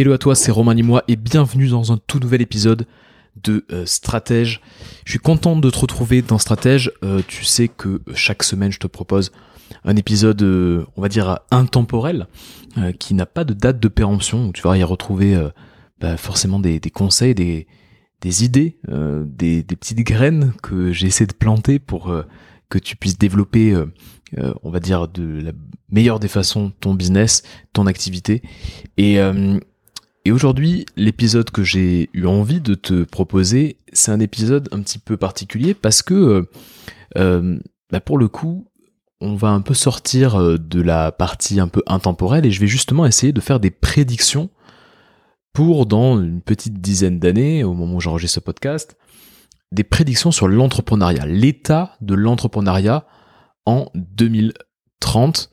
Hello à toi, c'est Romain Limois et bienvenue dans un tout nouvel épisode de euh, Stratège. Je suis content de te retrouver dans Stratège. Euh, tu sais que chaque semaine je te propose un épisode, euh, on va dire, intemporel, qui n'a pas de date de péremption. tu vas y retrouver bah, forcément des, conseils, des, idées, des, des, petites graines que j'ai essayé de planter pour que tu puisses développer, on va dire, de la meilleure des façons ton business, ton activité. Et, et aujourd'hui, l'épisode que j'ai eu envie de te proposer, c'est un épisode un petit peu particulier parce que, euh, euh, bah pour le coup, on va un peu sortir euh, de la partie un peu intemporelle et je vais justement essayer de faire des prédictions pour dans une petite dizaine d'années, au moment où j'enregistre ce podcast, des prédictions sur l'entrepreneuriat, l'état de l'entrepreneuriat en 2030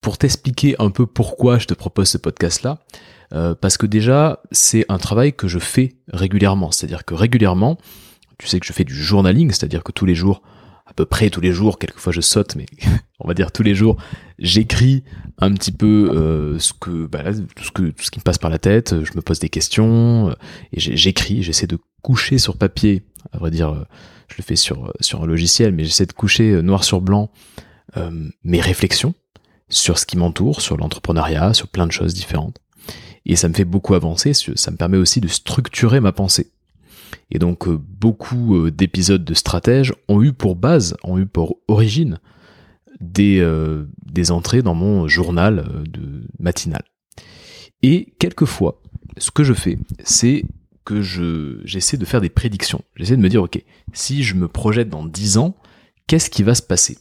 pour t'expliquer un peu pourquoi je te propose ce podcast-là, euh, parce que déjà, c'est un travail que je fais régulièrement. C'est-à-dire que régulièrement, tu sais que je fais du journaling, c'est-à-dire que tous les jours, à peu près tous les jours, quelquefois je saute, mais on va dire tous les jours, j'écris un petit peu euh, ce que, bah, tout ce que, tout ce qui me passe par la tête. Je me pose des questions euh, et j'écris. J'essaie de coucher sur papier. À vrai dire, je le fais sur sur un logiciel, mais j'essaie de coucher noir sur blanc mes réflexions sur ce qui m'entoure, sur l'entrepreneuriat, sur plein de choses différentes. Et ça me fait beaucoup avancer, ça me permet aussi de structurer ma pensée. Et donc euh, beaucoup euh, d'épisodes de stratèges ont eu pour base, ont eu pour origine des, euh, entrées dans mon journal de matinal. Et quelquefois, ce que je fais, c'est que je, j'essaie de faire des prédictions. J'essaie de me dire, ok, si je me projette dans 10 ans, qu'est-ce qui va se passer?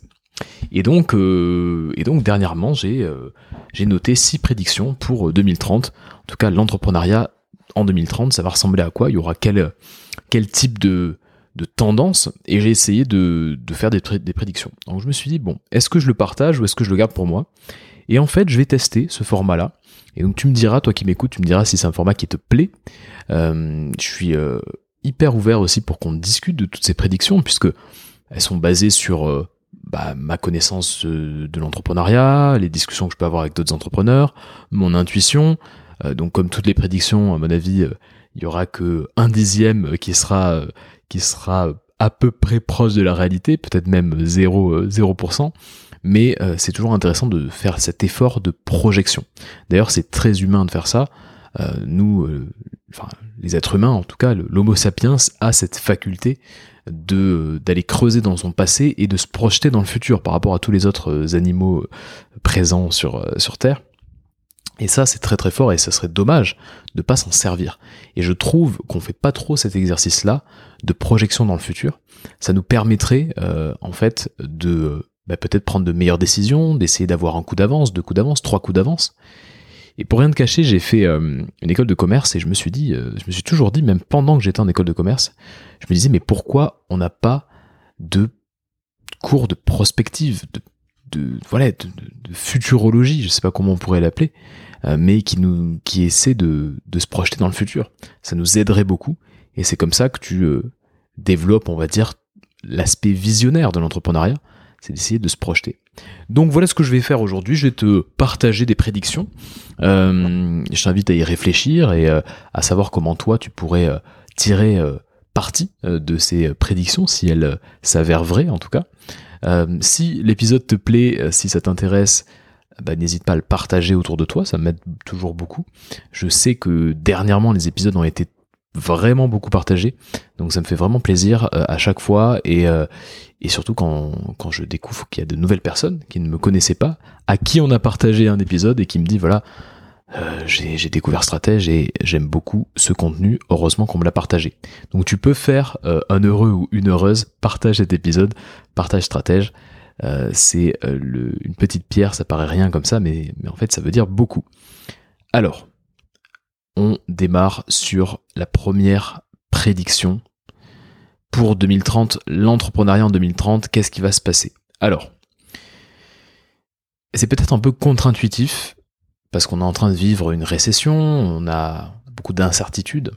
Et donc, euh, et donc dernièrement, j'ai euh, j'ai noté six prédictions pour 2030. En tout cas, l'entrepreneuriat en 2030, ça va ressembler à quoi? Il y aura quel type de tendance? Et j'ai essayé de faire des, prédictions. Donc je me suis dit bon, est-ce que je le partage ou est-ce que je le garde pour moi? Et en fait, je vais tester ce format-là. Et donc tu me diras, toi qui m'écoutes, tu me diras si c'est un format qui te plaît. Euh, je suis hyper ouvert aussi pour qu'on discute de toutes ces prédictions puisque elles sont basées sur bah, ma connaissance de, l'entrepreneuriat, les discussions que je peux avoir avec d'autres entrepreneurs, mon intuition. Euh, donc comme toutes les prédictions, à mon avis, euh, il y aura que un dixième qui sera euh, qui sera à peu près proche de la réalité, peut-être même 0, 0%, mais c'est toujours intéressant de faire cet effort de projection. D'ailleurs, c'est très humain de faire ça. nous, enfin, les êtres humains, en tout cas, l'Homo sapiens a cette faculté de d'aller creuser dans son passé et de se projeter dans le futur par rapport à tous les autres euh, animaux euh, présents sur euh, sur Terre. Et ça, c'est très très fort et ça serait dommage de pas s'en servir. Et je trouve qu'on fait pas trop cet exercice-là de projection dans le futur. Ça nous permettrait en fait de bah, peut-être prendre de meilleures décisions, d'essayer d'avoir un coup d'avance, deux coups d'avance, trois coups d'avance. Et pour rien de cacher, j'ai fait euh, une école de commerce et je me suis dit, euh, je me suis toujours dit, même pendant que j'étais en école de commerce, je me disais, mais pourquoi on n'a pas de cours de prospective, de, voilà, de, futurologie, je sais pas comment on pourrait l'appeler, euh, mais qui nous, qui essaie de, de se projeter dans le futur. Ça nous aiderait beaucoup et c'est comme ça que tu développes, on va dire, l'aspect visionnaire de l'entrepreneuriat c'est d'essayer de se projeter. Donc voilà ce que je vais faire aujourd'hui, je vais te partager des prédictions. Euh, je t'invite à y réfléchir et euh, à savoir comment toi tu pourrais euh, tirer parti de ces prédictions, si elles s'avèrent vraies en tout cas. si l'épisode te plaît, si ça t'intéresse, bah, n'hésite pas à le partager autour de toi, ça m'aide toujours beaucoup. Je sais que dernièrement les épisodes ont été vraiment beaucoup partagé. Donc ça me fait vraiment plaisir euh, à chaque fois et, euh, et surtout quand, quand je découvre qu'il y a de nouvelles personnes qui ne me connaissaient pas, à qui on a partagé un épisode et qui me dit voilà, euh, j'ai découvert Stratège et j'aime beaucoup ce contenu, heureusement qu'on me l'a partagé. Donc tu peux faire un heureux ou une heureuse, partage cet épisode, partage Stratège. c'est une petite pierre, ça paraît rien comme ça, mais, mais en fait ça veut dire beaucoup. Alors, on démarre sur la première prédiction pour 2030, l'entrepreneuriat en 2030, qu'est-ce qui va se passer? Alors, c'est peut-être un peu contre-intuitif, parce qu'on est en train de vivre une récession, on a beaucoup d'incertitudes,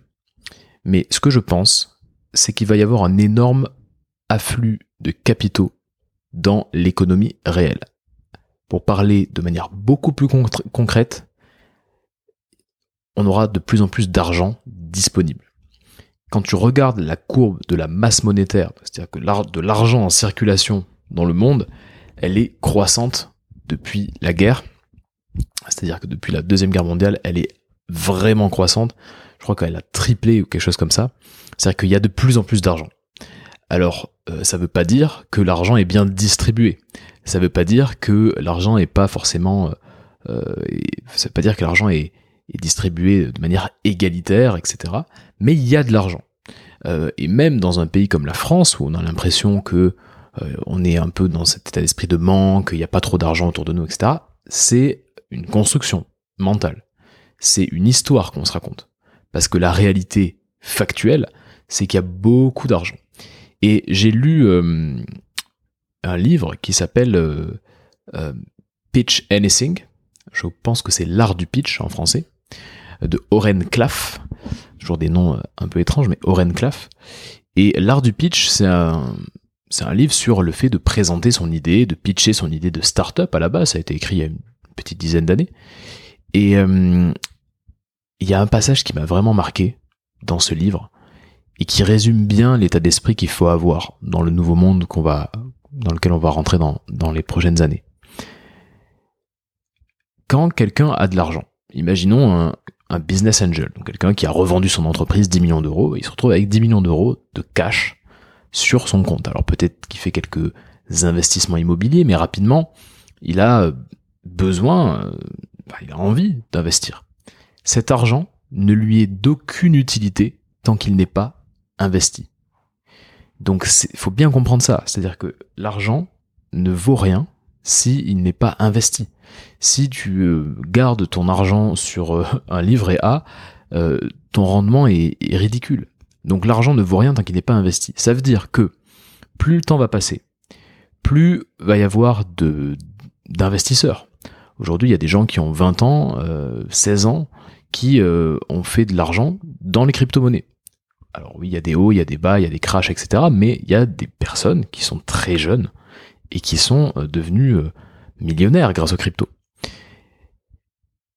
mais ce que je pense, c'est qu'il va y avoir un énorme afflux de capitaux dans l'économie réelle. Pour parler de manière beaucoup plus concrète, on aura de plus en plus d'argent disponible. Quand tu regardes la courbe de la masse monétaire, c'est-à-dire que de l'argent en circulation dans le monde, elle est croissante depuis la guerre. C'est-à-dire que depuis la Deuxième Guerre mondiale, elle est vraiment croissante. Je crois qu'elle a triplé ou quelque chose comme ça. C'est-à-dire qu'il y a de plus en plus d'argent. Alors, euh, ça ne veut pas dire que l'argent est bien distribué. Ça ne veut pas dire que l'argent n'est pas forcément... Ça veut pas dire que l'argent est, est, distribué de manière égalitaire, etc. Mais il y a de l'argent. et même dans un pays comme la France, où on a l'impression que on est un peu dans cet état d'esprit de manque, il n'y a pas trop d'argent autour de nous, etc., c'est une construction mentale. C'est une histoire qu'on se raconte. Parce que la réalité factuelle, c'est qu'il y a beaucoup d'argent. Et j'ai lu euh, un livre qui s'appelle euh, euh, Pitch Anything. Je pense que c'est l'art du pitch en français, de Oren Klaff. Toujours des noms un peu étranges, mais Oren Klaff. Et l'art du pitch, c'est un, c'est un livre sur le fait de présenter son idée, de pitcher son idée de start-up à la base. Ça a été écrit il y a une petite dizaine d'années. Et il y a un passage qui m'a vraiment marqué dans ce livre et qui résume bien l'état d'esprit qu'il faut avoir dans le nouveau monde qu'on va, dans lequel on va rentrer dans, dans les prochaines années. Quand quelqu'un a de l'argent, imaginons un, business angel, donc quelqu'un qui a revendu son entreprise 10 millions d'euros, il se retrouve avec 10 millions d'euros de cash sur son compte. Alors peut-être qu'il fait quelques investissements immobiliers, mais rapidement, il a besoin, euh, bah, il a envie d'investir. Cet argent ne lui est d'aucune utilité tant qu'il n'est pas investi. Donc il faut bien comprendre ça, c'est-à-dire que l'argent ne vaut rien s'il n'est pas investi. Si tu euh, gardes ton argent sur euh, un livret A, ton rendement est, ridicule. Donc l'argent ne vaut rien tant qu'il n'est pas investi. Ça veut dire que plus le temps va passer, plus va y avoir d'investisseurs. Aujourd'hui, il y a des gens qui ont 20 ans, 16 ans, qui euh, ont fait de l'argent dans les crypto-monnaies. Alors oui, il y a des hauts, il y a des bas, il y a des crashs, etc. Mais il y a des personnes qui sont très jeunes et qui sont euh, devenues euh, millionnaires grâce aux crypto.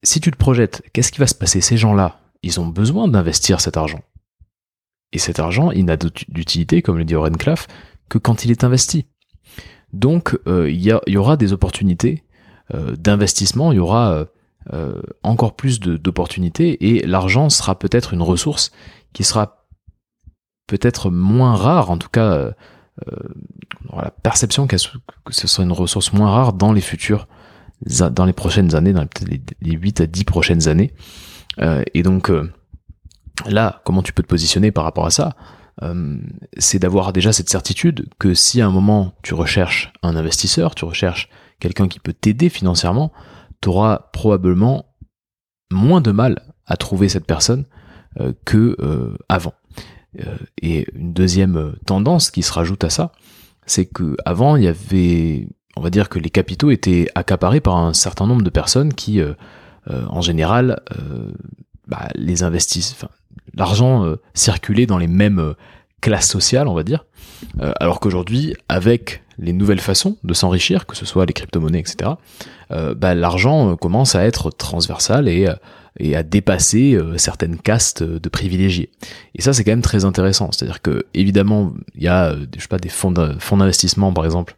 Si tu te projettes, qu'est-ce qui va se passer? Ces gens-là, ils ont besoin d'investir cet argent. Et cet argent, il n'a d'utilité, comme le dit Oren Klaff, que quand il est investi. Donc, il y, aura des opportunités d'investissement, il y aura euh, encore plus d'opportunités et l'argent sera peut-être une ressource qui sera peut-être moins rare, en tout cas euh, euh, on aura la perception que ce sera une ressource moins rare dans les futurs, dans les prochaines années, dans les, les 8 à 10 prochaines années. et donc là, comment tu peux te positionner par rapport à ça c'est d'avoir déjà cette certitude que si à un moment tu recherches un investisseur, tu recherches quelqu'un qui peut t'aider financièrement, tu auras probablement moins de mal à trouver cette personne euh, que euh, avant. Euh, et une deuxième tendance qui se rajoute à ça, c'est que avant il y avait, on va dire que les capitaux étaient accaparés par un certain nombre de personnes qui, en général, bah, les investissent. L'argent circulait dans les mêmes classes sociales, on va dire, alors qu'aujourd'hui, avec les nouvelles façons de s'enrichir, que ce soit les crypto-monnaies, etc., euh, bah, l'argent euh, commence à être transversal et, euh, et à dépasser certaines castes de privilégiés. Et ça, c'est quand même très intéressant. C'est-à-dire que, évidemment, il y a, je sais pas, des fonds d'investissement, par exemple,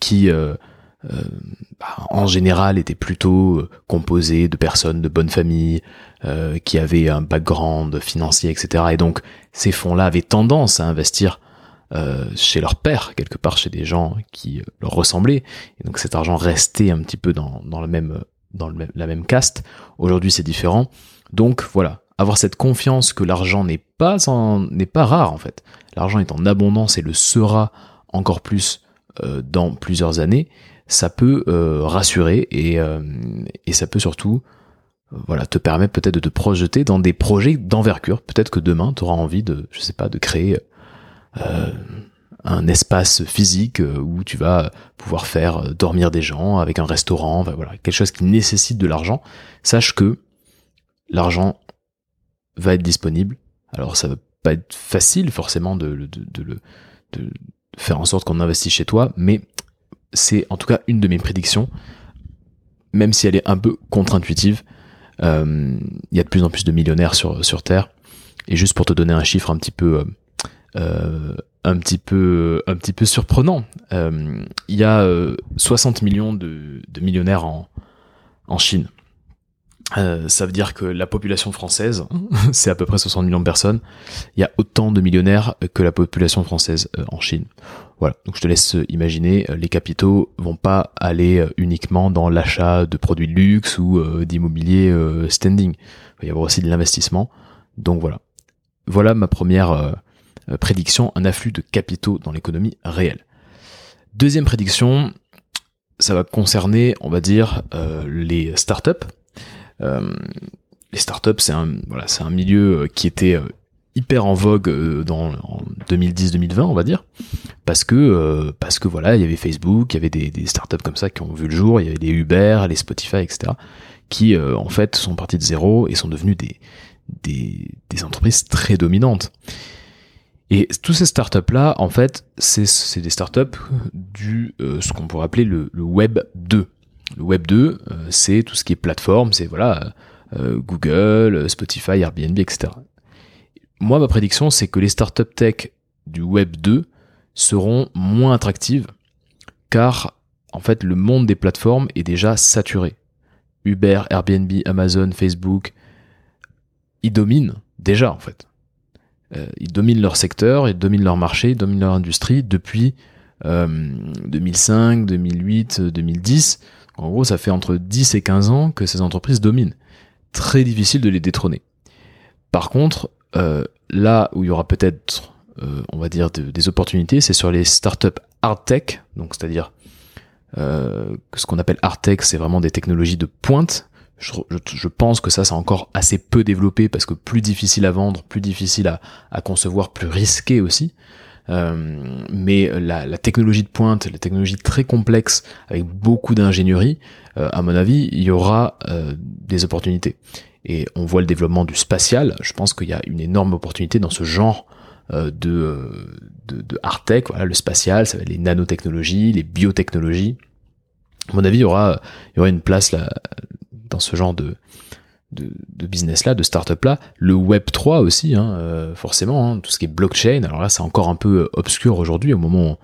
qui, bah, en général, étaient plutôt composés de personnes de bonne famille, qui avaient un background financier, etc. Et donc, ces fonds-là avaient tendance à investir euh, chez leur père, quelque part chez des gens qui euh, leur ressemblaient. Et donc cet argent restait un petit peu dans, dans, le même, dans le la même caste. Aujourd'hui c'est différent. Donc voilà, avoir cette confiance que l'argent n'est pas, n'est pas rare en fait. L'argent est en abondance et le sera encore plus euh, dans plusieurs années. Ça peut rassurer et, et ça peut surtout voilà, te permettre peut-être de te projeter dans des projets d'envergure. Peut-être que demain, tu auras envie de, je sais pas, de créer euh, un espace physique euh, où tu vas pouvoir faire euh, dormir des gens avec un restaurant, voilà, quelque chose qui nécessite de l'argent, sache que l'argent va être disponible. Alors ça va pas être facile forcément de, de, de, de faire en sorte qu'on investisse chez toi, mais c'est en tout cas une de mes prédictions, même si elle est un peu contre-intuitive. il y a de plus en plus de millionnaires sur, sur Terre. Et juste pour te donner un chiffre un petit peu un petit peu un petit peu surprenant. il y a 60 millions de, de millionnaires en, en Chine. Euh, ça veut dire que la population française, c'est à peu près 60 millions de personnes. Il y a autant de millionnaires que la population française euh, en Chine. Voilà. Donc je te laisse imaginer, euh, les capitaux vont pas aller uniquement dans l'achat de produits de luxe ou d'immobilier standing. Il va y avoir aussi de l'investissement. Donc voilà. Voilà ma première prédiction, un afflux de capitaux dans l'économie réelle. Deuxième prédiction, ça va concerner, on va dire, les startups euh, les startups, c'est un, voilà, un milieu euh, qui était euh, hyper en vogue dans en 2010-2020 on va dire parce que parce que voilà il y avait Facebook il y avait des, des, startups comme ça qui ont vu le jour il y avait les Uber les Spotify etc qui en fait sont partis de zéro et sont devenus des des, des entreprises très dominantes et tous ces startups là en fait c'est des startups du ce qu'on pourrait appeler le, le web 2 le Web 2, euh, c'est tout ce qui est plateforme, c'est voilà euh, Google, Spotify, Airbnb, etc. Moi, ma prédiction, c'est que les startups tech du Web 2 seront moins attractives, car en fait, le monde des plateformes est déjà saturé. Uber, Airbnb, Amazon, Facebook, ils dominent déjà en fait. Euh, ils dominent leur secteur, ils dominent leur marché, ils dominent leur industrie depuis 2005, 2008, 2010. En gros, ça fait entre 10 et 15 ans que ces entreprises dominent. Très difficile de les détrôner. Par contre, euh, là où il y aura peut-être, euh, on va dire, des opportunités, c'est sur les startups hard tech, donc c'est-à-dire euh, ce qu'on appelle hard tech, c'est vraiment des technologies de pointe. Je, je, pense que ça, c'est encore assez peu développé parce que plus difficile à vendre, plus difficile à, à concevoir, plus risqué aussi. Euh, mais la, la, technologie de pointe, la technologie très complexe avec beaucoup d'ingénierie, euh, à mon avis, il y aura euh, des opportunités. Et on voit le développement du spatial. Je pense qu'il y a une énorme opportunité dans ce genre de, de, de hard tech. Voilà, le spatial, ça va être les nanotechnologies, les biotechnologies. À mon avis, il y aura, il y aura une place là dans ce genre de, de, business là, de start-up là, le Web 3 aussi, hein, euh, forcément, hein, tout ce qui est blockchain. Alors là, c'est encore un peu euh, obscur aujourd'hui au moment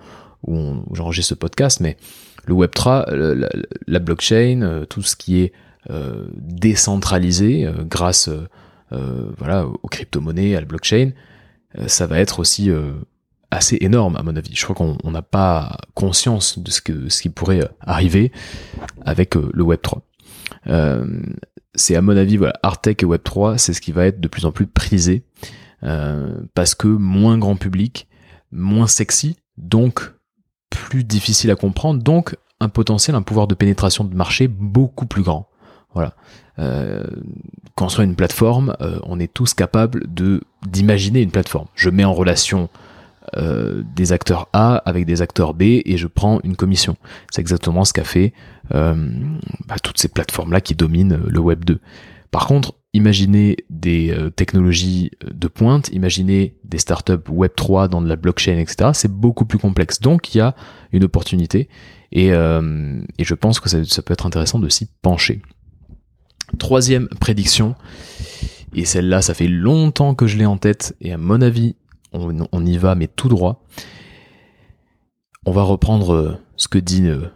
où, j'enregistre ce podcast, mais le Web 3, la, blockchain, euh, tout ce qui est décentralisé grâce voilà aux crypto-monnaies, à la blockchain, ça va être aussi assez énorme à mon avis. Je crois qu'on n'a pas conscience de ce que ce qui pourrait arriver avec le Web 3 c'est à mon avis, voilà, Artec et Web3, c'est ce qui va être de plus en plus prisé, euh, parce que moins grand public, moins sexy, donc plus difficile à comprendre, donc un potentiel, un pouvoir de pénétration de marché beaucoup plus grand. Voilà. Euh, construire une plateforme, euh, on est tous capables d'imaginer une plateforme. Je mets en relation euh, des acteurs A avec des acteurs B et je prends une commission. C'est exactement ce qu'a fait euh, bah, toutes ces plateformes-là qui dominent le Web 2. Par contre, imaginez des euh, technologies de pointe, imaginez des startups Web 3 dans de la blockchain, etc. C'est beaucoup plus complexe. Donc il y a une opportunité et, je pense que ça peut être intéressant de s'y pencher. Troisième prédiction, et celle-là, ça fait longtemps que je l'ai en tête, et à mon avis, on, y va, mais tout droit. On va reprendre euh, ce que dit euh,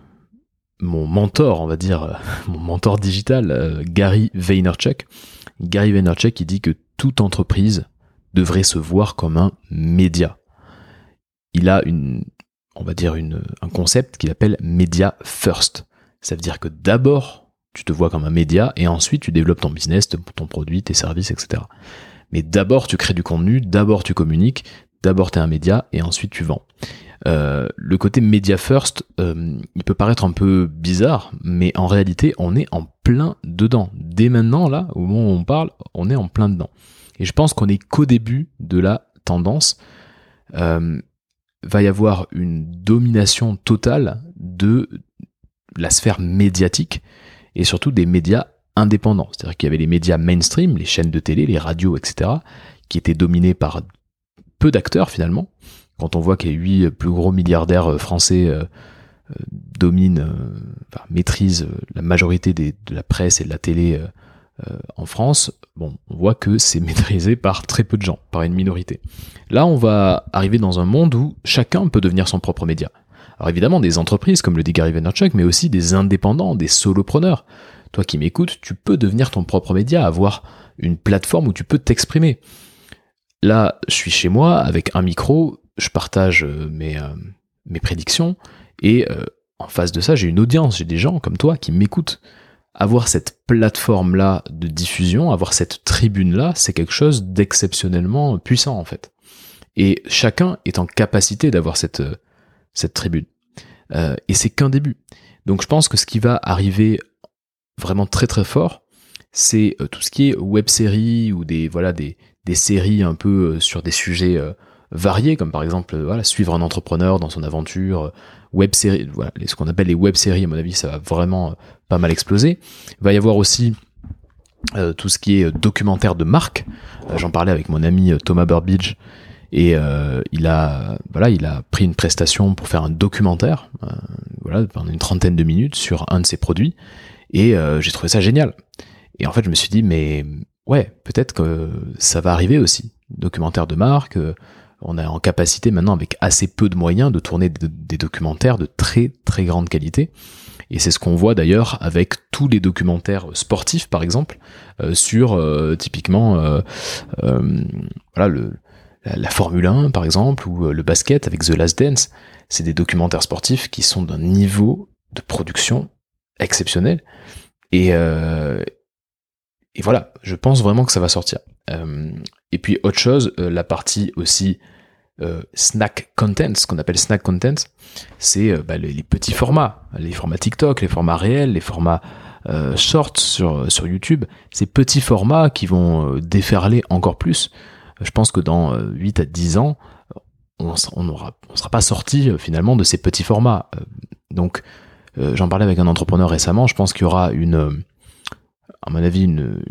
mon mentor, on va dire, euh, mon mentor digital, Gary Vaynerchuk. Gary Vaynerchuk, il dit que toute entreprise devrait se voir comme un média. Il a une, on va dire un concept qu'il appelle média first. Ça veut dire que d'abord, tu te vois comme un média et ensuite tu développes ton business, ton produit, tes services, etc. Mais d'abord, tu crées du contenu, d'abord, tu communiques, d'abord, tu es un média et ensuite, tu vends. Euh, le côté média first, euh, il peut paraître un peu bizarre, mais en réalité, on est en plein dedans. Dès maintenant, là, au moment où on parle, on est en plein dedans. Et je pense qu'on est qu'au début de la tendance. Euh, va y avoir une domination totale de la sphère médiatique et surtout des médias indépendants. C'est-à-dire qu'il y avait les médias mainstream, les chaînes de télé, les radios, etc., qui étaient dominés par peu d'acteurs finalement. Quand on voit que les huit plus gros milliardaires euh, français euh, euh, dominent, maîtrisent la majorité de la presse et de la télé en France, bon, on voit que c'est maîtrisé par très peu de gens, par une minorité. Là, on va arriver dans un monde où chacun peut devenir son propre média. Alors évidemment, des entreprises, comme le dit Gary Vaynerchuk, mais aussi des indépendants, des solopreneurs. Toi qui m'écoutes, tu peux devenir ton propre média, avoir une plateforme où tu peux t'exprimer. Là, je suis chez moi avec un micro, je partage euh, mes, euh, mes prédictions, et euh, en face de ça, j'ai une audience, j'ai des gens comme toi qui m'écoutent. Avoir cette plateforme-là de diffusion, avoir cette tribune-là, c'est quelque chose d'exceptionnellement puissant en fait. Et chacun est en capacité d'avoir cette, cette tribune. Et c'est qu'un début. Donc je pense que ce qui va arriver vraiment très très fort, c'est euh, tout ce qui est web série ou des voilà des, des séries un peu euh, sur des sujets variés, comme par exemple voilà suivre un entrepreneur dans son aventure, web série, voilà ce qu'on appelle les web séries. À mon avis, ça va vraiment pas mal exploser. Il va y avoir aussi tout ce qui est documentaire de marque. J'en parlais avec mon ami Thomas Burbidge et euh, il a voilà il a pris une prestation pour faire un documentaire euh, voilà pendant une trentaine de minutes sur un de ses produits et euh, j'ai trouvé ça génial. Et en fait je me suis dit mais ouais peut-être que ça va arriver aussi. Documentaire de marque on est en capacité maintenant avec assez peu de moyens de tourner des documentaires de très très grande qualité. Et c'est ce qu'on voit d'ailleurs avec tous les documentaires sportifs par exemple sur typiquement voilà le la, Formule 1 par exemple, ou euh, le basket avec The Last Dance, c'est des documentaires sportifs qui sont d'un niveau de production exceptionnel. Et, euh, et voilà, je pense vraiment que ça va sortir. Euh, et puis autre chose, la partie aussi snack content, ce qu'on appelle snack content, c'est bah, les, petits formats, les formats TikTok, les formats réels, les formats shorts sur, sur YouTube, ces petits formats qui vont déferler encore plus je pense que dans 8 euh, à 10 ans, on ne sera pas sorti euh, finalement de ces petits formats. Euh, donc, j'en parlais avec un entrepreneur récemment, je pense qu'il y aura une, à mon avis, une,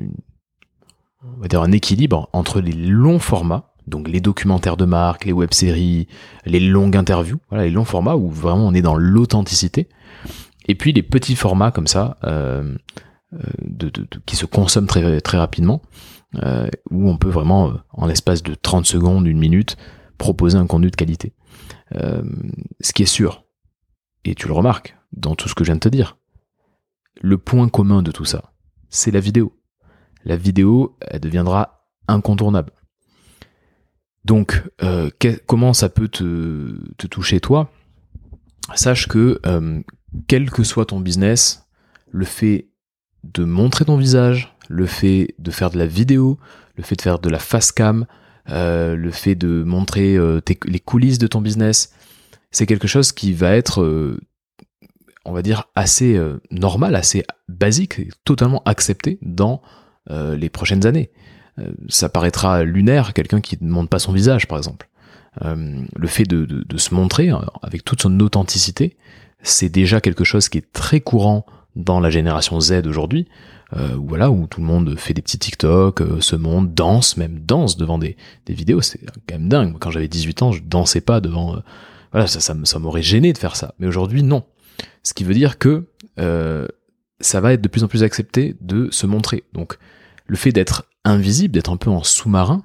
on va dire un équilibre entre les longs formats, donc les documentaires de marque, les web-séries, les longues interviews, les longs formats où vraiment on est dans l'authenticité, et puis les petits formats comme ça, de, qui se consomment très, rapidement, euh, où on peut vraiment, euh, en l'espace de 30 secondes, une minute, proposer un contenu de qualité. Euh, ce qui est sûr, et tu le remarques dans tout ce que je viens de te dire, le point commun de tout ça, c'est la vidéo. La vidéo, elle deviendra incontournable. Donc, comment ça peut te, toucher toi? Sache que, quel que soit ton business, le fait de montrer ton visage, le fait de faire de la vidéo, le fait de faire de la face cam, euh, le fait de montrer euh, les coulisses de ton business, c'est quelque chose qui va être, euh, on va dire, assez normal, assez basique, totalement accepté dans les prochaines années. ça paraîtra lunaire quelqu'un qui ne montre pas son visage, par exemple. le fait de, se montrer avec toute son authenticité, c'est déjà quelque chose qui est très courant dans la génération Z aujourd'hui euh, voilà, où tout le monde fait des petits TikTok, euh, se monte, danse, même danse devant des, des vidéos, c'est quand même dingue. Quand j'avais 18 ans, je dansais pas devant... Euh, voilà, ça, ça, ça m'aurait gêné de faire ça. Mais aujourd'hui, non. Ce qui veut dire que euh, ça va être de plus en plus accepté de se montrer. Donc, le fait d'être invisible, d'être un peu en sous-marin,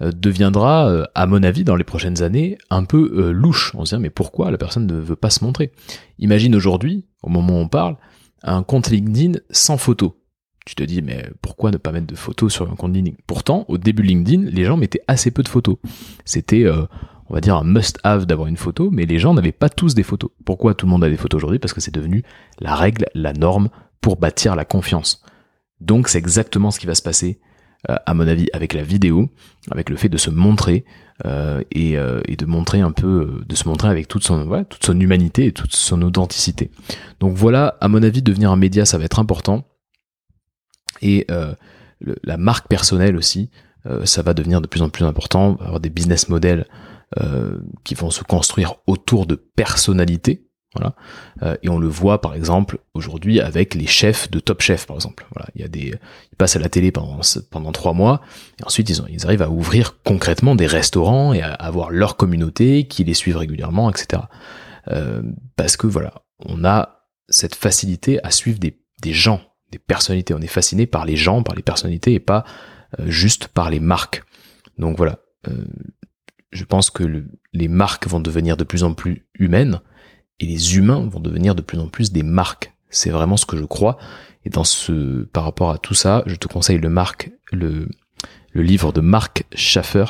deviendra, à mon avis, dans les prochaines années, un peu louche. On se dit, mais pourquoi la personne ne veut pas se montrer? Imagine aujourd'hui, au moment où on parle, un compte LinkedIn sans photo tu te dis, mais pourquoi ne pas mettre de photos sur un compte LinkedIn? Pourtant, au début LinkedIn, les gens mettaient assez peu de photos. C'était, euh, on va dire, un must-have d'avoir une photo, mais les gens n'avaient pas tous des photos. Pourquoi tout le monde a des photos aujourd'hui? Parce que c'est devenu la règle, la norme pour bâtir la confiance. Donc c'est exactement ce qui va se passer, euh, à mon avis, avec la vidéo, avec le fait de se montrer euh, et, et, de montrer un peu, de se montrer avec toute son, toute son humanité et toute son authenticité. Donc voilà, à mon avis, devenir un média, ça va être important et euh, la marque personnelle aussi, euh, ça va devenir de plus en plus important, avoir des business models euh, qui vont se construire autour de personnalités, voilà. et on le voit par exemple aujourd'hui avec les chefs de Top Chef par exemple. Voilà, il y a des, ils passent à la télé pendant pendant trois mois et ensuite ils, ont, ils arrivent à ouvrir concrètement des restaurants et à avoir leur communauté qui les suivent régulièrement, etc. Euh, parce que voilà, on a cette facilité à suivre des, des gens des personnalités. On est fasciné par les gens, par les personnalités et pas euh, juste par les marques. Donc voilà, euh, je pense que les marques vont devenir de plus en plus humaines et les humains vont devenir de plus en plus des marques. C'est vraiment ce que je crois. Et dans ce, par rapport à tout ça, je te conseille le livre de Marc Schaffer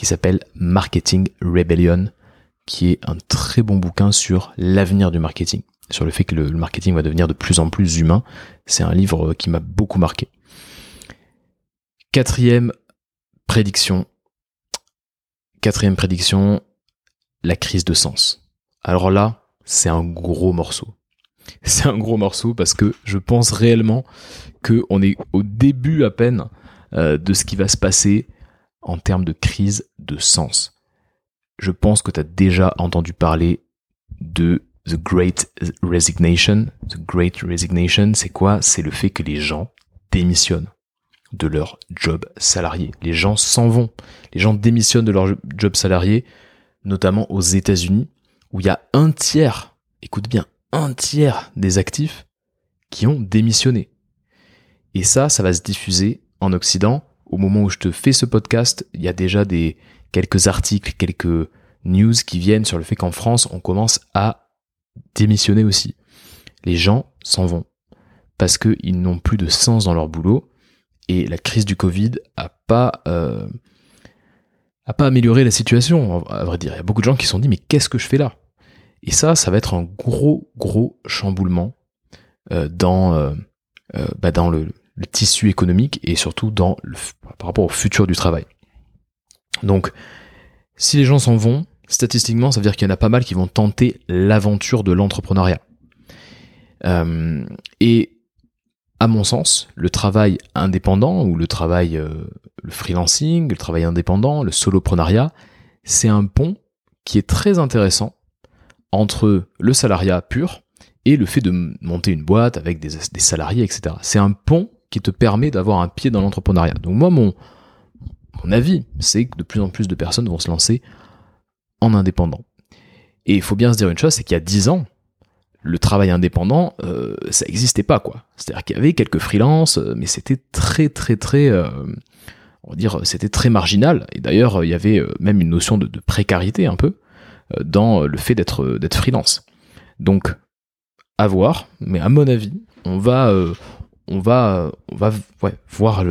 qui s'appelle Marketing Rebellion, qui est un très bon bouquin sur l'avenir du marketing, sur le fait que le, marketing va devenir de plus en plus humain. C'est un livre qui m'a beaucoup marqué. Quatrième prédiction. Quatrième prédiction, la crise de sens. Alors là, c'est un gros morceau. C'est un gros morceau parce que je pense réellement que on est au début à peine euh, de ce qui va se passer en termes de crise de sens. Je pense que tu as déjà entendu parler de The Great Resignation. The Great Resignation, c'est quoi? C'est le fait que les gens démissionnent de leur job salarié. Les gens s'en vont. Les gens démissionnent de leur job salarié, notamment aux États-Unis, où il y a un tiers, écoute bien, un tiers des actifs qui ont démissionné. Et ça, ça va se diffuser en Occident. Au moment où je te fais ce podcast, il y a déjà des quelques articles, quelques news qui viennent sur le fait qu'en France, on commence à démissionner aussi. Les gens s'en vont parce qu'ils n'ont plus de sens dans leur boulot et la crise du Covid a pas euh, a pas amélioré la situation. À vrai dire, il y a beaucoup de gens qui se sont dit mais qu'est-ce que je fais là? Et ça, ça va être un gros gros chamboulement euh, dans euh, bah dans le, tissu économique et surtout dans par rapport au futur du travail. Donc, si les gens s'en vont, statistiquement, ça veut dire qu'il y en a pas mal qui vont tenter l'aventure de l'entrepreneuriat. Et à mon sens, le travail indépendant ou le travail, euh, le freelancing, le travail indépendant, le soloprenariat, c'est un pont qui est très intéressant entre le salariat pur et le fait de monter une boîte avec des, salariés, etc. C'est un pont qui te permet d'avoir un pied dans l'entrepreneuriat. Donc moi, mon, mon avis, c'est que de plus en plus de personnes vont se lancer en indépendant. Et il faut bien se dire une chose, c'est qu'il y a 10 ans, le travail indépendant, euh, ça n'existait pas, quoi. C'est-à-dire qu'il y avait quelques freelances, euh, mais c'était très, très, très, euh, on va dire, c'était très marginal. Et d'ailleurs, il y avait même une notion de, précarité un peu dans le fait d'être freelance. Donc, à voir, mais à mon avis, on va, on va, on va voir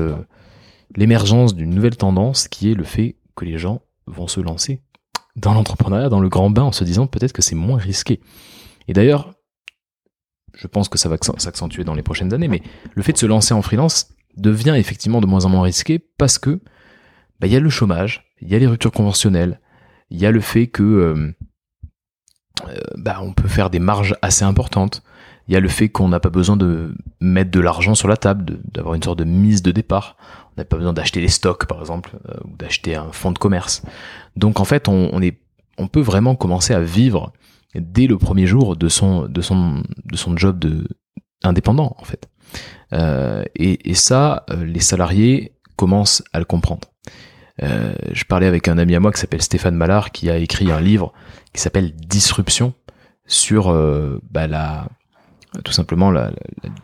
l'émergence d'une nouvelle tendance qui est le fait que les gens vont se lancer dans l'entrepreneuriat, dans le grand bain, en se disant peut-être que c'est moins risqué. Et d'ailleurs, je pense que ça va s'accentuer dans les prochaines années, mais le fait de se lancer en freelance devient effectivement de moins en moins risqué parce que bah, il y a le chômage, il y a les ruptures conventionnelles, il y a le fait que euh, euh, bah, on peut faire des marges assez importantes, il y a le fait qu'on n'a pas besoin de mettre de l'argent sur la table, d'avoir une sorte de mise de départ. On n'a pas besoin d'acheter les stocks, par exemple, euh, ou d'acheter un fonds de commerce. Donc en fait, on, peut vraiment commencer à vivre dès le premier jour de son, de son, de son job de indépendant, en fait. Euh, et, ça, euh, les salariés commencent à le comprendre. je parlais avec un ami à moi qui s'appelle Stéphane Mallard, qui a écrit un livre qui s'appelle Disruption sur bah, la tout simplement la,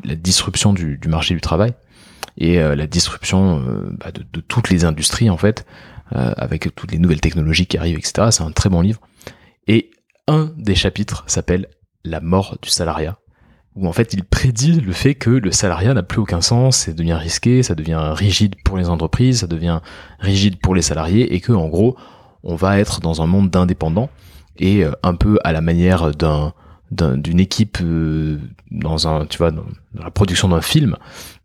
disruption du, marché du travail et euh, la disruption euh, bah, de, toutes les industries en fait, euh, avec toutes les nouvelles technologies qui arrivent, etc. C'est un très bon livre. Et un des chapitres s'appelle La mort du salariat, où en fait il prédit le fait que le salariat n'a plus aucun sens, ça devient risqué, ça devient rigide pour les entreprises, ça devient rigide pour les salariés, et que en gros on va être dans un monde d'indépendants et un peu à la manière d'un d'une équipe euh, dans un tu vois dans, la production d'un film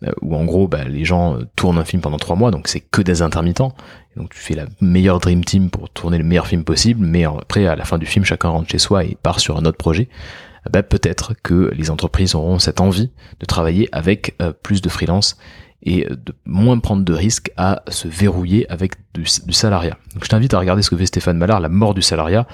euh, où en gros bah, les gens euh, tournent un film pendant trois mois donc c'est que des intermittents donc tu fais la meilleure dream team pour tourner le meilleur film possible mais après à la fin du film chacun rentre chez soi et part sur un autre projet bah, peut-être que les entreprises auront cette envie de travailler avec plus de freelance et de moins prendre de risques à se verrouiller avec du, du salariat. Donc je t'invite à regarder ce que fait Stéphane Mallard, La mort du salariat.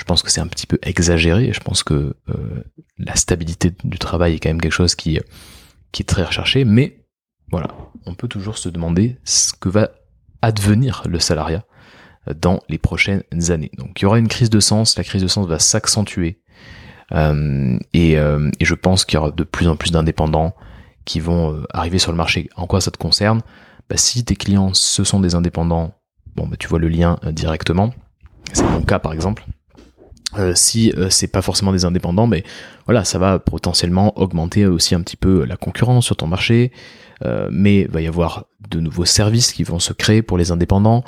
Je pense que c'est un petit peu exagéré. Je pense que euh, la stabilité du travail est quand même quelque chose qui, est très recherché. Mais voilà, on peut toujours se demander ce que va advenir le salariat dans les prochaines années. Donc il y aura une crise de sens, la crise de sens va s'accentuer. Euh, et, euh, je pense qu'il y aura de plus en plus d'indépendants qui vont euh, arriver sur le marché. En quoi ça te concerne? Bah, Si tes clients, ce sont des indépendants, bon, bah, tu vois le lien euh, directement. C'est mon cas par exemple. Euh, si c'est pas forcément des indépendants, mais voilà, ça va potentiellement augmenter aussi un petit peu la concurrence sur ton marché. mais il va y avoir de nouveaux services qui vont se créer pour les indépendants.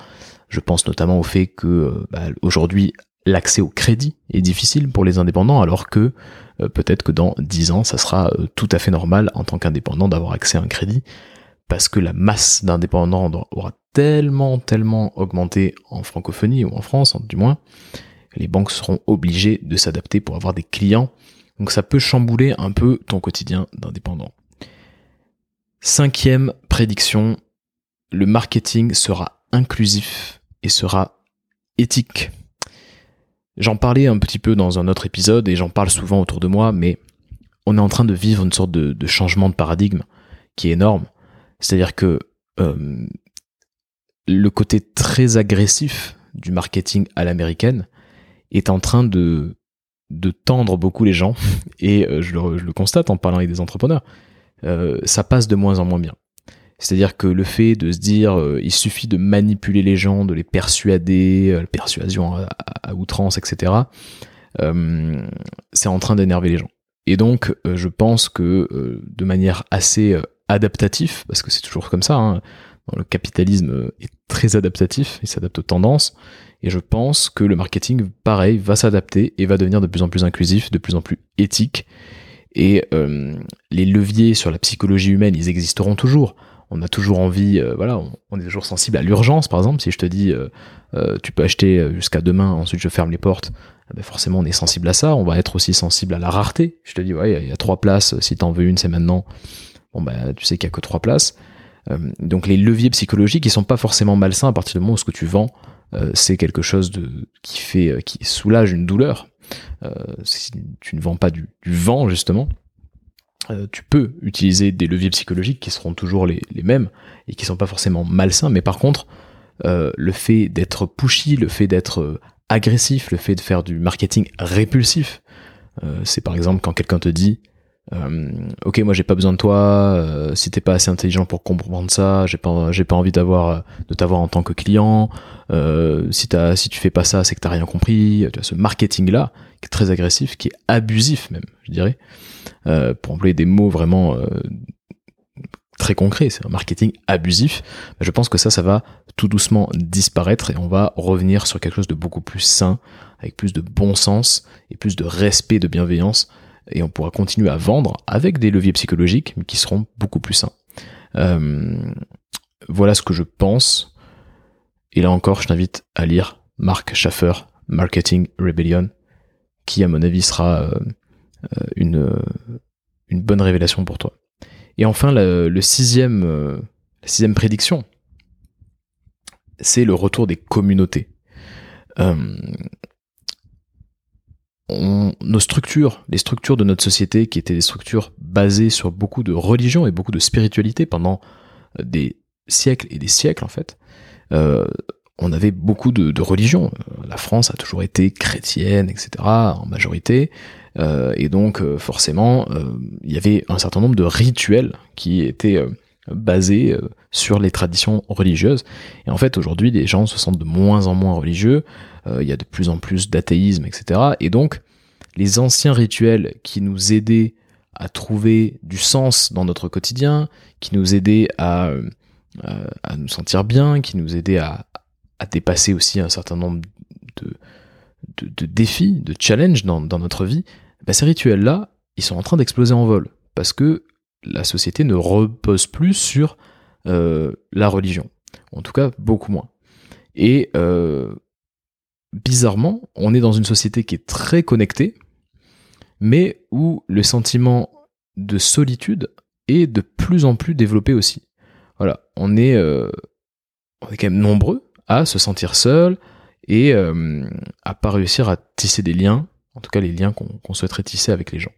Je pense notamment au fait que bah, aujourd'hui l'accès au crédit est difficile pour les indépendants, alors que euh, peut-être que dans 10 ans, ça sera euh, tout à fait normal en tant qu'indépendant d'avoir accès à un crédit, parce que la masse d'indépendants aura tellement, tellement augmenté en francophonie ou en France, du moins, les banques seront obligées de s'adapter pour avoir des clients. Donc ça peut chambouler un peu ton quotidien d'indépendant. Cinquième prédiction, le marketing sera inclusif et sera éthique. J'en parlais un petit peu dans un autre épisode et j'en parle souvent autour de moi, mais on est en train de vivre une sorte de, changement de paradigme qui est énorme. C'est-à-dire que euh, le côté très agressif du marketing à l'américaine est en train de, de tendre beaucoup les gens, et euh, je, le, constate en parlant avec des entrepreneurs, euh, ça passe de moins en moins bien. C'est-à-dire que le fait de se dire euh, il suffit de manipuler les gens, de les persuader, la persuasion à, outrance, etc., c'est en train d'énerver les gens. Et donc, je pense que de manière assez adaptative, parce que c'est toujours comme ça, hein, le capitalisme est très adaptatif, il s'adapte aux tendances, et je pense que le marketing, pareil, va s'adapter et va devenir de plus en plus inclusif, de plus en plus éthique. Et les leviers sur la psychologie humaine, ils existeront toujours on a toujours envie, euh, voilà, on, est toujours sensible à l'urgence, par exemple. Si je te dis, euh, euh, tu peux acheter jusqu'à demain, ensuite je ferme les portes, eh ben, forcément on est sensible à ça. On va être aussi sensible à la rareté. Je te dis, ouais, il y, a trois places. Si t'en veux une, c'est maintenant. Bon bah, tu sais qu'il y a que trois places. donc les leviers psychologiques, ils sont pas forcément malsains à partir du moment où ce que tu vends, c'est quelque chose de qui fait, qui soulage une douleur. si tu ne vends pas du vent justement, euh, tu peux utiliser des leviers psychologiques qui seront toujours les, mêmes et qui sont pas forcément malsains, mais par contre, euh, le fait d'être pushy, le fait d'être euh, agressif, le fait de faire du marketing répulsif, c'est par exemple quand quelqu'un te dit ok moi j'ai pas besoin de toi si t'es pas assez intelligent pour comprendre ça j'ai pas j'ai pas envie d'avoir de t'avoir en tant que client. Si t'as si tu fais pas ça c'est que t'as rien compris. Tu as ce marketing là qui est très agressif qui est abusif même je dirais. Euh, pour employer des mots vraiment euh, très concrets, c'est un marketing abusif, je pense que ça, ça va tout doucement disparaître et on va revenir sur quelque chose de beaucoup plus sain, avec plus de bon sens et plus de respect, de bienveillance, et on pourra continuer à vendre avec des leviers psychologiques, qui seront beaucoup plus sains. Euh, voilà ce que je pense. Et là encore, je t'invite à lire Mark Schaffer, Marketing Rebellion, qui à mon avis sera euh, une, euh, une bonne révélation pour toi. Et enfin, le, sixième, la sixième prédiction, c'est le retour des communautés. Nos structures, les structures de notre société, qui étaient des structures basées sur beaucoup de religion et beaucoup de spiritualité pendant des siècles et des siècles en fait, on avait beaucoup de, religions. La France a toujours été chrétienne, etc., en majorité. Euh, et donc euh, forcément, euh, il y avait un certain nombre de rituels qui étaient basés sur les traditions religieuses. Et en fait, aujourd'hui, les gens se sentent de moins en moins religieux. Il y a de plus en plus d'athéisme, etc. Et donc, les anciens rituels qui nous aidaient à trouver du sens dans notre quotidien, qui nous aidaient à, à nous sentir bien, qui nous aidaient à, à dépasser aussi un certain nombre de, de, défis, de challenges dans, notre vie, bah, ces rituels-là, ils sont en train d'exploser en vol. Parce que la société ne repose plus sur euh, la religion. En tout cas, beaucoup moins. Et euh, bizarrement, on est dans une société qui est très connectée, mais où le sentiment de solitude est de plus en plus développé aussi. Voilà, on est, euh, quand même nombreux à se sentir seul, et euh, à pas réussir à tisser des liens, en tout cas les liens qu'on souhaiterait tisser avec les gens.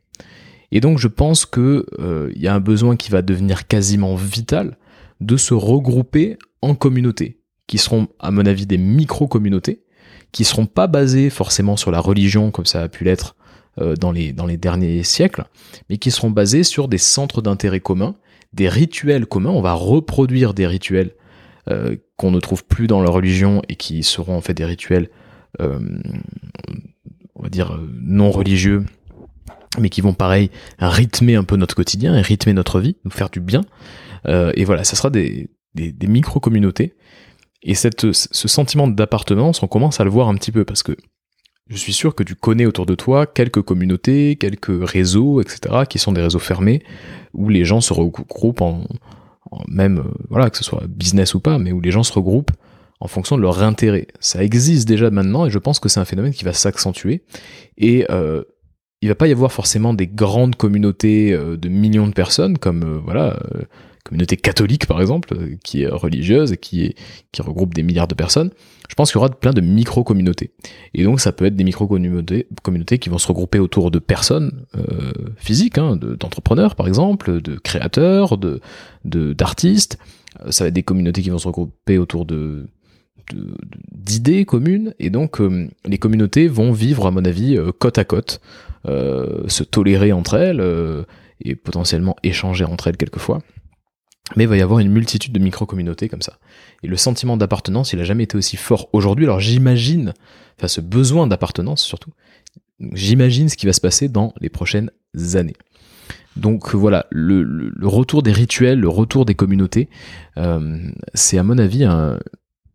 Et donc je pense que euh, il y a un besoin qui va devenir quasiment vital de se regrouper en communautés, qui seront à mon avis des micro-communautés, qui seront pas basées forcément sur la religion comme ça a pu l'être euh, dans, les, derniers siècles, mais qui seront basées sur des centres d'intérêt communs, des rituels communs, on va reproduire des rituels euh, qu'on ne trouve plus dans la religion et qui seront en fait des rituels, euh, on va dire, non religieux, mais qui vont pareil rythmer un peu notre quotidien et rythmer notre vie, nous faire du bien. et voilà, ça sera des, micro-communautés. Et ce sentiment d'appartenance, on commence à le voir un petit peu parce que je suis sûr que tu connais autour de toi quelques communautés, quelques réseaux, etc., qui sont des réseaux fermés, où les gens se regroupent en, même, euh, voilà, que ce soit business ou pas, mais où les gens se regroupent en fonction de leur intérêt. Ça existe déjà maintenant et je pense que c'est un phénomène qui va s'accentuer. Et euh, il va pas y avoir forcément des grandes communautés euh, de millions de personnes comme euh, voilà communauté catholique par exemple, euh, qui est religieuse et qui, est, qui regroupe des milliards de personnes, je pense qu'il y aura plein de micro-communautés. Et donc ça peut être des micro-communautés communautés qui vont se regrouper autour de personnes euh, physiques, hein, d'entrepreneurs par exemple, de créateurs, de d'artistes. Euh, ça va être des communautés qui vont se regrouper autour de d'idées communes et donc euh, les communautés vont vivre à mon avis côte à côte, se tolérer entre elles et potentiellement échanger entre elles quelquefois. Mais il va y avoir une multitude de micro-communautés comme ça. Et le sentiment d'appartenance, il a jamais été aussi fort aujourd'hui. Alors j'imagine, enfin ce besoin d'appartenance surtout, j'imagine ce qui va se passer dans les prochaines années. Donc voilà, le, retour des rituels, le retour des communautés, euh, c'est à mon avis un,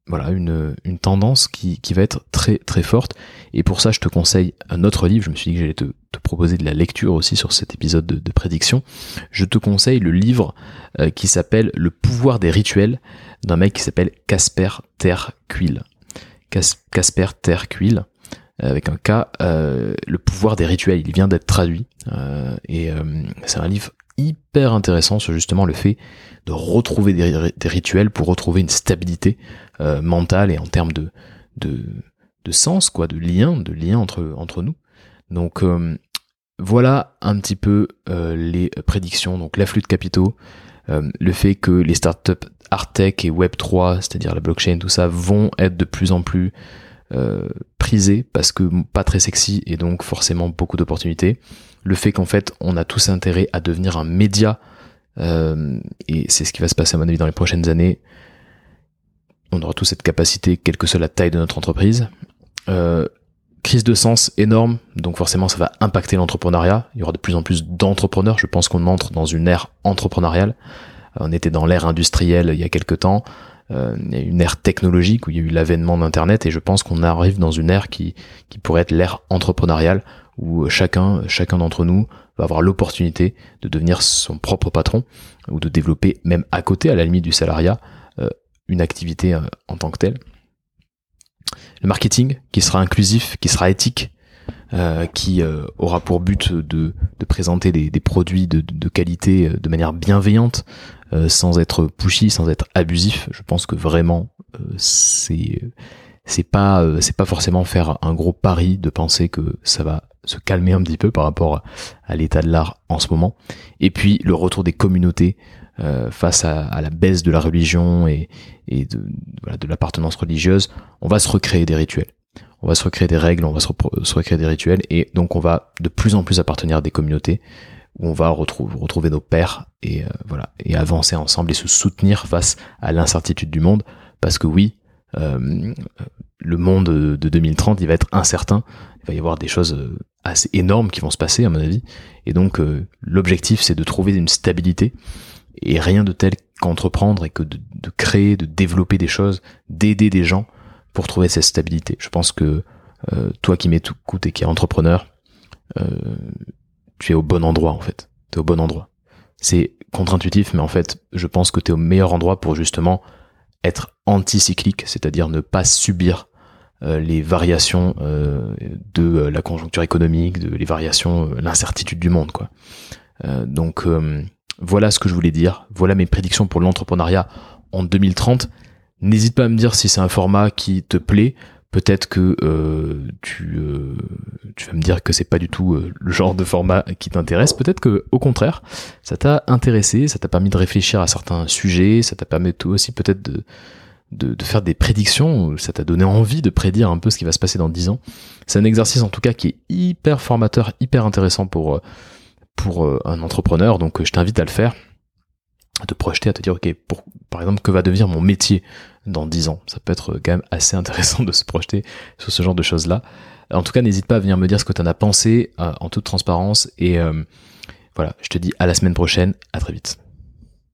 voilà une, tendance qui, va être très très forte. Et pour ça je te conseille un autre livre. Je me suis dit que j'allais te, proposer de la lecture aussi sur cet épisode de, prédiction. Je te conseille le livre euh, qui s'appelle le pouvoir des rituels d'un mec qui s'appelle Casper Terquil. Casper Terquil avec un K euh, le pouvoir des rituels. Il vient d'être traduit euh, et c'est un livre hyper intéressant sur justement le fait de retrouver des, rituels pour retrouver une stabilité euh, mentale et en termes de, de, sens, quoi, de lien, de lien entre, nous. Donc euh, voilà un petit peu euh, les prédictions. Donc l'afflux de capitaux, le fait que les startups art tech et web 3, c'est-à-dire la blockchain, tout ça, vont être de plus en plus prisés parce que pas très sexy et donc forcément beaucoup d'opportunités. Le fait qu'en fait on a tous intérêt à devenir un média euh, et c'est ce qui va se passer à mon avis dans les prochaines années on aura tous cette capacité, quelle que soit la taille de notre entreprise. Euh, crise de sens énorme, donc forcément ça va impacter l'entrepreneuriat. Il y aura de plus en plus d'entrepreneurs. Je pense qu'on entre dans une ère entrepreneuriale. Euh, on était dans l'ère industrielle il y a quelques temps. Euh, une ère technologique où il y a eu l'avènement d'Internet et je pense qu'on arrive dans une ère qui pourrait être l'ère entrepreneuriale où chacun, chacun d'entre nous va avoir l'opportunité de devenir son propre patron ou de développer même à côté, à la limite du salariat, une activité euh, en tant que telle. Le marketing qui sera inclusif, qui sera éthique, euh, qui euh, aura pour but de, de présenter des, des produits de, de, qualité de manière bienveillante, sans être pushy, sans être abusif. Je pense que vraiment c'est c'est pas c'est pas forcément faire un gros pari de penser que ça va se calmer un petit peu par rapport à l'état de l'art en ce moment. Et puis le retour des communautés euh, face à, la baisse de la religion et, de, l'appartenance religieuse, on va se recréer des rituels. On va se recréer des règles, on va se, recréer des rituels, et donc on va de plus en plus appartenir à des communautés où on va retrouver, retrouver nos pères et euh, voilà et avancer ensemble et se soutenir face à l'incertitude du monde, parce que oui, euh, le monde de 2030 il va être incertain, il va y avoir des choses assez énormes qui vont se passer à mon avis, et donc l'objectif c'est de trouver une stabilité et rien de tel qu'entreprendre et que de, créer, de développer des choses, d'aider des gens pour trouver cette stabilité. Je pense que euh, toi qui m'écoutes et qui es entrepreneur, euh, tu es au bon endroit en fait. Tu es au bon endroit. C'est contre-intuitif, mais en fait, je pense que tu es au meilleur endroit pour justement être anticyclique, c'est-à-dire ne pas subir euh, les variations de la conjoncture économique, de les variations, l'incertitude du monde, quoi. donc voilà ce que je voulais dire. Voilà mes prédictions pour l'entrepreneuriat en 2030. N'hésite pas à me dire si c'est un format qui te plaît. Peut-être que euh, tu, euh, vas me dire que c'est pas du tout euh, le genre de format qui t'intéresse. Peut-être que au contraire, ça t'a intéressé, ça t'a permis de réfléchir à certains sujets, ça t'a permis aussi peut-être de, de, de, faire des prédictions, ça t'a donné envie de prédire un peu ce qui va se passer dans 10 ans. C'est un exercice en tout cas qui est hyper formateur, hyper intéressant pour pour euh, un entrepreneur, donc euh, je t'invite à le faire. te projeter, à te dire, ok, pour, par exemple, que va devenir mon métier dans 10 ans? Ça peut être quand même assez intéressant de se projeter sur ce genre de choses-là. En tout cas, n'hésite pas à venir me dire ce que tu en as pensé en toute transparence. Et voilà, je te dis à la semaine prochaine, à très vite.